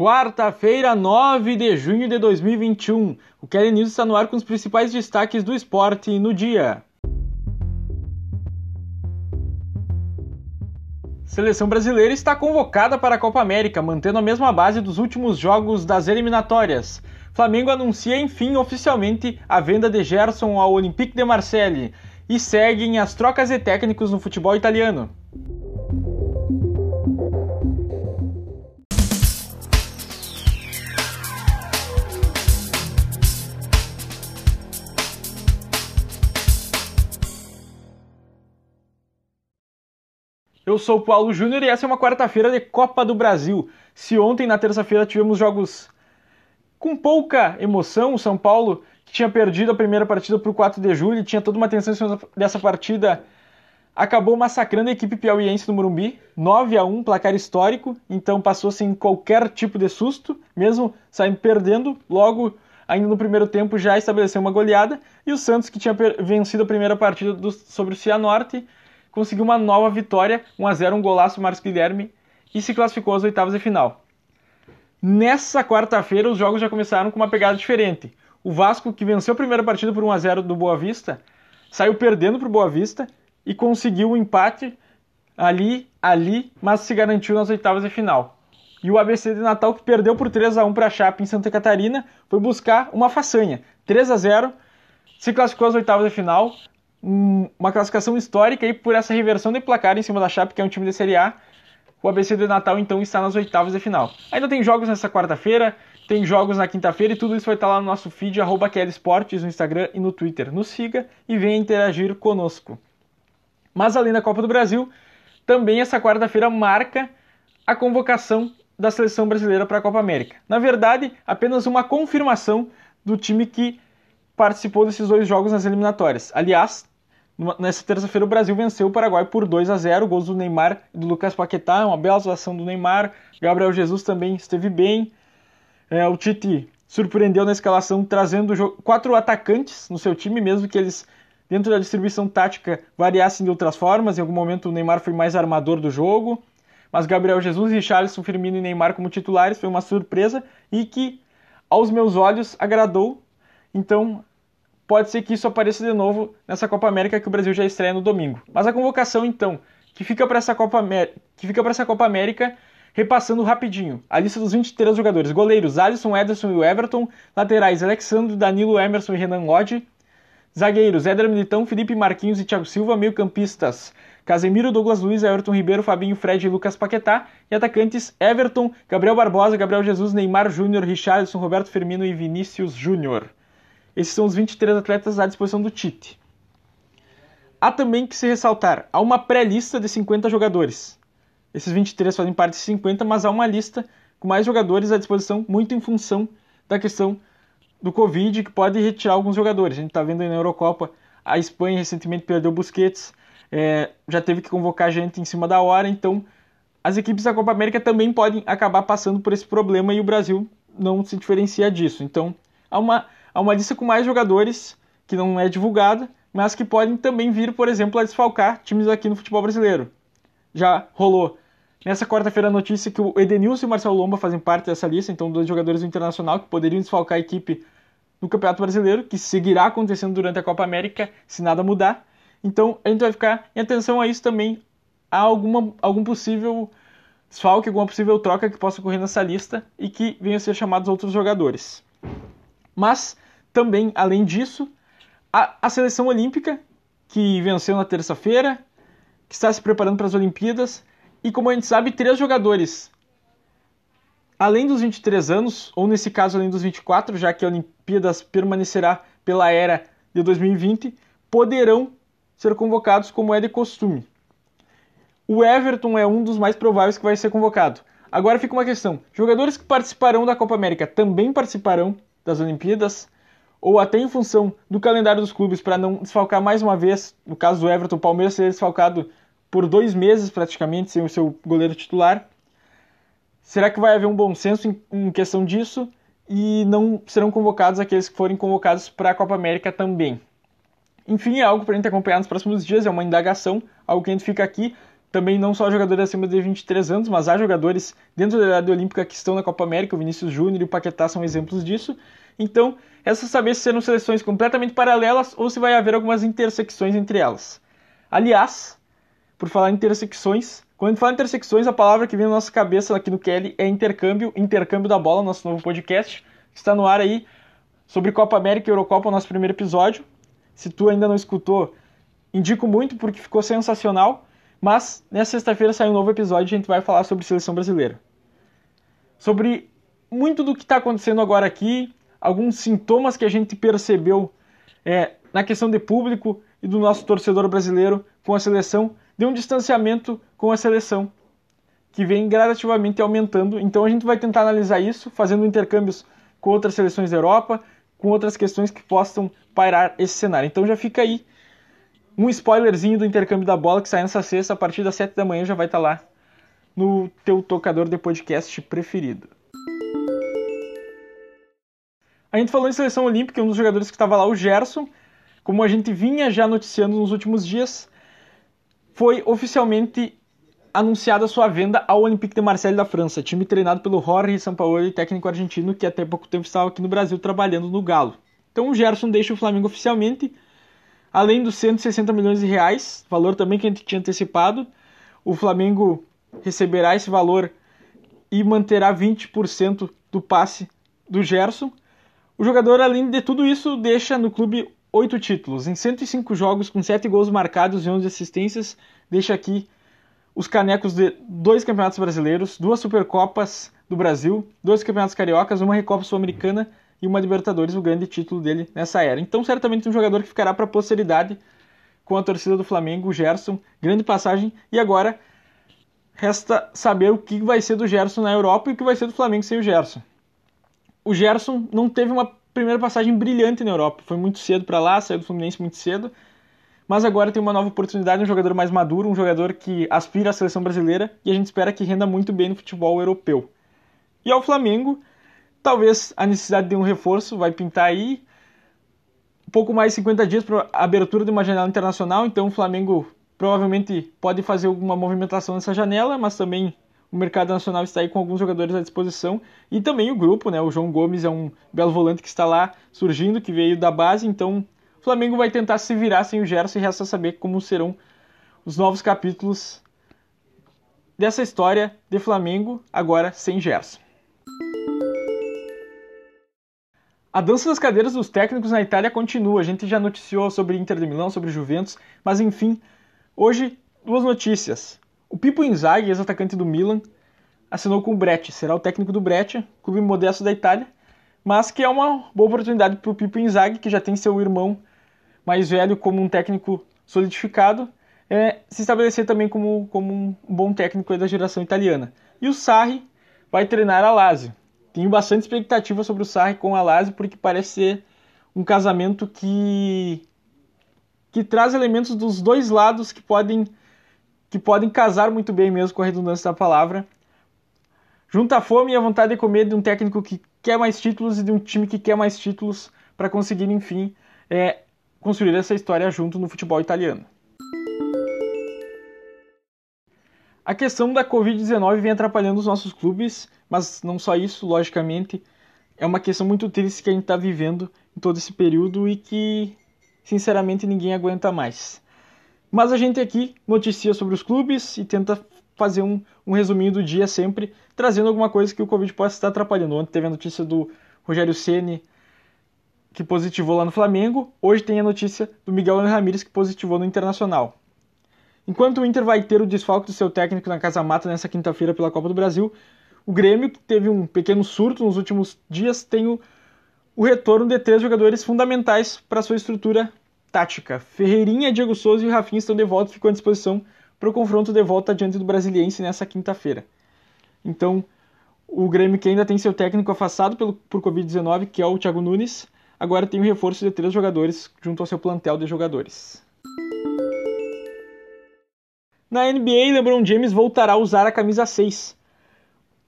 Quarta-feira, 9 de junho de 2021. O Kelly News está no ar com os principais destaques do esporte no dia. Seleção brasileira está convocada para a Copa América, mantendo a mesma base dos últimos jogos das eliminatórias. Flamengo anuncia enfim oficialmente a venda de Gerson ao Olympique de Marseille e seguem as trocas de técnicos no futebol italiano. Eu sou o Paulo Júnior e essa é uma quarta-feira de Copa do Brasil. Se ontem, na terça-feira, tivemos jogos com pouca emoção, o São Paulo, que tinha perdido a primeira partida para o 4 de julho, tinha toda uma atenção dessa partida, acabou massacrando a equipe piauiense do Morumbi, 9 a 1 placar histórico, então passou sem qualquer tipo de susto, mesmo saindo perdendo, logo ainda no primeiro tempo já estabeleceu uma goleada, e o Santos, que tinha vencido a primeira partida do, sobre o Cianorte, conseguiu uma nova vitória, 1 a 0 um golaço Marcos Guilherme, e se classificou às oitavas de final. Nessa quarta-feira, os jogos já começaram com uma pegada diferente. O Vasco, que venceu a primeira partida por 1 a 0 do Boa Vista, saiu perdendo para o Boa Vista e conseguiu um empate ali, ali, mas se garantiu nas oitavas de final. E o ABC de Natal, que perdeu por 3 a 1 para a Chape em Santa Catarina, foi buscar uma façanha. 3 a 0 se classificou às oitavas de final, uma classificação histórica e por essa reversão de placar em cima da Chape, que é um time da Série A, o ABC de Natal então está nas oitavas de final. Ainda tem jogos nessa quarta-feira, tem jogos na quinta-feira e tudo isso vai estar lá no nosso feed, arroba Esportes, no Instagram e no Twitter. Nos siga e venha interagir conosco. Mas além da Copa do Brasil, também essa quarta-feira marca a convocação da seleção brasileira para a Copa América. Na verdade, apenas uma confirmação do time que participou desses dois jogos nas eliminatórias. Aliás, Nessa terça-feira, o Brasil venceu o Paraguai por 2 a 0 gols do Neymar e do Lucas Paquetá, uma bela atuação do Neymar. Gabriel Jesus também esteve bem. É, o Tite surpreendeu na escalação, trazendo quatro atacantes no seu time, mesmo que eles, dentro da distribuição tática, variassem de outras formas. Em algum momento, o Neymar foi mais armador do jogo. Mas Gabriel Jesus, Richarlison, Firmino e Neymar como titulares foi uma surpresa e que, aos meus olhos, agradou. Então, pode ser que isso apareça de novo nessa Copa América que o Brasil já estreia no domingo. Mas a convocação, então, que fica para essa Copa América, que fica para essa Copa América, repassando rapidinho. A lista dos 23 jogadores: goleiros Alisson, Ederson e Everton, laterais Alexandre, Danilo, Emerson e Renan Lodge, zagueiros Éder Militão, Felipe Marquinhos e Thiago Silva, meio-campistas Casemiro, Douglas Luiz, Everton Ribeiro, Fabinho, Fred e Lucas Paquetá, e atacantes Everton, Gabriel Barbosa, Gabriel Jesus, Neymar Júnior, Richarlison, Roberto Firmino e Vinícius Júnior. Esses são os 23 atletas à disposição do Tite. Há também que se ressaltar, há uma pré-lista de 50 jogadores. Esses 23 fazem parte de 50, mas há uma lista com mais jogadores à disposição, muito em função da questão do Covid, que pode retirar alguns jogadores. A gente está vendo aí na Eurocopa, a Espanha recentemente perdeu Busquets, é, já teve que convocar gente em cima da hora, então as equipes da Copa América também podem acabar passando por esse problema e o Brasil não se diferencia disso. Então há uma Há uma lista com mais jogadores que não é divulgada, mas que podem também vir, por exemplo, a desfalcar times aqui no futebol brasileiro. Já rolou nessa quarta-feira a notícia que o Edenilson e o Marcelo Lomba fazem parte dessa lista, então dois jogadores do Internacional que poderiam desfalcar a equipe no Campeonato Brasileiro, que seguirá acontecendo durante a Copa América se nada mudar. Então a gente vai ficar em atenção a isso também, a alguma, algum possível desfalque, alguma possível troca que possa ocorrer nessa lista e que venham a ser chamados outros jogadores. Mas também, além disso, a, a seleção olímpica, que venceu na terça-feira, que está se preparando para as Olimpíadas, e como a gente sabe, três jogadores, além dos 23 anos, ou nesse caso além dos 24, já que a Olimpíadas permanecerá pela era de 2020, poderão ser convocados como é de costume. O Everton é um dos mais prováveis que vai ser convocado. Agora fica uma questão: jogadores que participarão da Copa América também participarão das Olimpíadas, ou até em função do calendário dos clubes para não desfalcar mais uma vez, no caso do Everton, o Palmeiras ser desfalcado por dois meses praticamente sem o seu goleiro titular. Será que vai haver um bom senso em questão disso e não serão convocados aqueles que forem convocados para a Copa América também? Enfim, é algo para a gente acompanhar nos próximos dias, é uma indagação, algo que a gente fica aqui também não só jogadores acima de 23 anos, mas há jogadores dentro da idade olímpica que estão na Copa América, o Vinícius Júnior e o Paquetá são exemplos disso. Então, só saber se serão seleções completamente paralelas ou se vai haver algumas intersecções entre elas. Aliás, por falar em intersecções, quando fala em intersecções, a palavra que vem na nossa cabeça aqui no Kelly é intercâmbio, intercâmbio da bola, nosso novo podcast, que está no ar aí sobre Copa América e Eurocopa, o nosso primeiro episódio. Se tu ainda não escutou, indico muito porque ficou sensacional. Mas nessa sexta-feira sai um novo episódio e a gente vai falar sobre seleção brasileira. Sobre muito do que está acontecendo agora aqui, alguns sintomas que a gente percebeu é, na questão de público e do nosso torcedor brasileiro com a seleção, de um distanciamento com a seleção, que vem gradativamente aumentando. Então a gente vai tentar analisar isso, fazendo intercâmbios com outras seleções da Europa, com outras questões que possam pairar esse cenário. Então já fica aí um spoilerzinho do intercâmbio da bola que sai nessa sexta, a partir das 7 da manhã já vai estar tá lá no teu tocador de podcast preferido. A gente falou em seleção olímpica, um dos jogadores que estava lá, o Gerson, como a gente vinha já noticiando nos últimos dias, foi oficialmente anunciada sua venda ao Olympique de Marseille da França, time treinado pelo Jorge Sampaoli, técnico argentino que até pouco tempo estava aqui no Brasil trabalhando no Galo. Então o Gerson deixa o Flamengo oficialmente Além dos 160 milhões de reais, valor também que a gente tinha antecipado, o Flamengo receberá esse valor e manterá 20% do passe do Gerson. O jogador, além de tudo isso, deixa no clube oito títulos. Em 105 jogos, com 7 gols marcados e 11 assistências, deixa aqui os canecos de dois campeonatos brasileiros, duas Supercopas do Brasil, dois campeonatos cariocas, uma Recopa Sul-Americana e uma Libertadores, o grande título dele nessa era. Então, certamente um jogador que ficará para a posteridade com a torcida do Flamengo, Gerson, grande passagem. E agora resta saber o que vai ser do Gerson na Europa e o que vai ser do Flamengo sem o Gerson. O Gerson não teve uma primeira passagem brilhante na Europa, foi muito cedo para lá, saiu do Fluminense muito cedo. Mas agora tem uma nova oportunidade, um jogador mais maduro, um jogador que aspira à seleção brasileira e a gente espera que renda muito bem no futebol europeu. E ao Flamengo, Talvez a necessidade de um reforço vai pintar aí. Um pouco mais de 50 dias para a abertura de uma janela internacional, então o Flamengo provavelmente pode fazer alguma movimentação nessa janela, mas também o mercado nacional está aí com alguns jogadores à disposição e também o grupo, né? O João Gomes é um belo volante que está lá surgindo, que veio da base, então o Flamengo vai tentar se virar sem o Gerson e resta saber como serão os novos capítulos dessa história de Flamengo agora sem Gerson. A dança das cadeiras dos técnicos na Itália continua. A gente já noticiou sobre Inter de Milão, sobre Juventus, mas enfim, hoje duas notícias. O Pipo Inzaghi, ex-atacante do Milan, assinou com o Breccia, será o técnico do Breccia, clube modesto da Itália, mas que é uma boa oportunidade para o Pipo Inzaghi, que já tem seu irmão mais velho como um técnico solidificado, é, se estabelecer também como, como um bom técnico da geração italiana. E o Sarri vai treinar a Lazio tenho bastante expectativa sobre o Sarri com a Lazio, porque parece ser um casamento que que traz elementos dos dois lados que podem que podem casar muito bem mesmo com a redundância da palavra. Junta a fome e a vontade de comer de um técnico que quer mais títulos e de um time que quer mais títulos para conseguir, enfim, é, construir essa história junto no futebol italiano. A questão da Covid-19 vem atrapalhando os nossos clubes mas não só isso, logicamente, é uma questão muito triste que a gente está vivendo em todo esse período e que, sinceramente, ninguém aguenta mais. Mas a gente aqui noticia sobre os clubes e tenta fazer um, um resuminho do dia sempre, trazendo alguma coisa que o Covid possa estar atrapalhando. Ontem teve a notícia do Rogério Ceni que positivou lá no Flamengo. Hoje tem a notícia do Miguel Ramírez que positivou no Internacional. Enquanto o Inter vai ter o desfalque do seu técnico na Casa Mata nessa quinta-feira pela Copa do Brasil, o Grêmio, que teve um pequeno surto nos últimos dias, tem o, o retorno de três jogadores fundamentais para sua estrutura tática. Ferreirinha, Diego Souza e Rafinha estão de volta e ficam à disposição para o confronto de volta diante do Brasiliense nessa quinta-feira. Então, o Grêmio, que ainda tem seu técnico afastado pelo, por Covid-19, que é o Thiago Nunes, agora tem o reforço de três jogadores junto ao seu plantel de jogadores. Na NBA, LeBron James voltará a usar a camisa 6.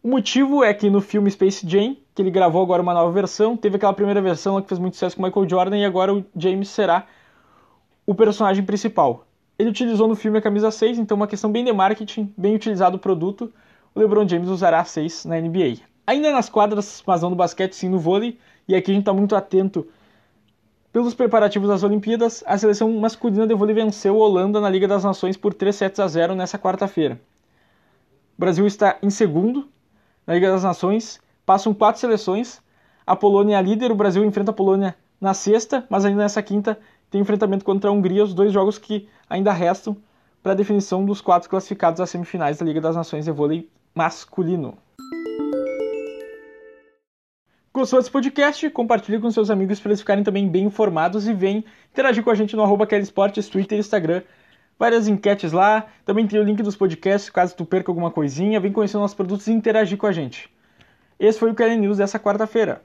O motivo é que no filme Space Jam, que ele gravou agora uma nova versão, teve aquela primeira versão que fez muito sucesso com Michael Jordan e agora o James será o personagem principal. Ele utilizou no filme a camisa 6, então uma questão bem de marketing, bem utilizado o produto. O LeBron James usará a 6 na NBA. Ainda nas quadras, mas não no basquete, sim no vôlei, e aqui a gente está muito atento pelos preparativos das Olimpíadas, a seleção masculina de vôlei venceu a Holanda na Liga das Nações por 3 sets a 0 nessa quarta-feira. O Brasil está em segundo na Liga das Nações, passam quatro seleções. A Polônia é a líder, o Brasil enfrenta a Polônia na sexta, mas ainda nessa quinta tem enfrentamento contra a Hungria, os dois jogos que ainda restam para a definição dos quatro classificados às semifinais da Liga das Nações de vôlei masculino. Gostou desse podcast? Compartilhe com seus amigos para eles ficarem também bem informados e vem interagir com a gente no arroba Esportes, Twitter e Instagram. Várias enquetes lá, também tem o link dos podcasts caso tu perca alguma coisinha. Vem conhecer nossos produtos e interagir com a gente. Esse foi o Kelly News dessa quarta-feira.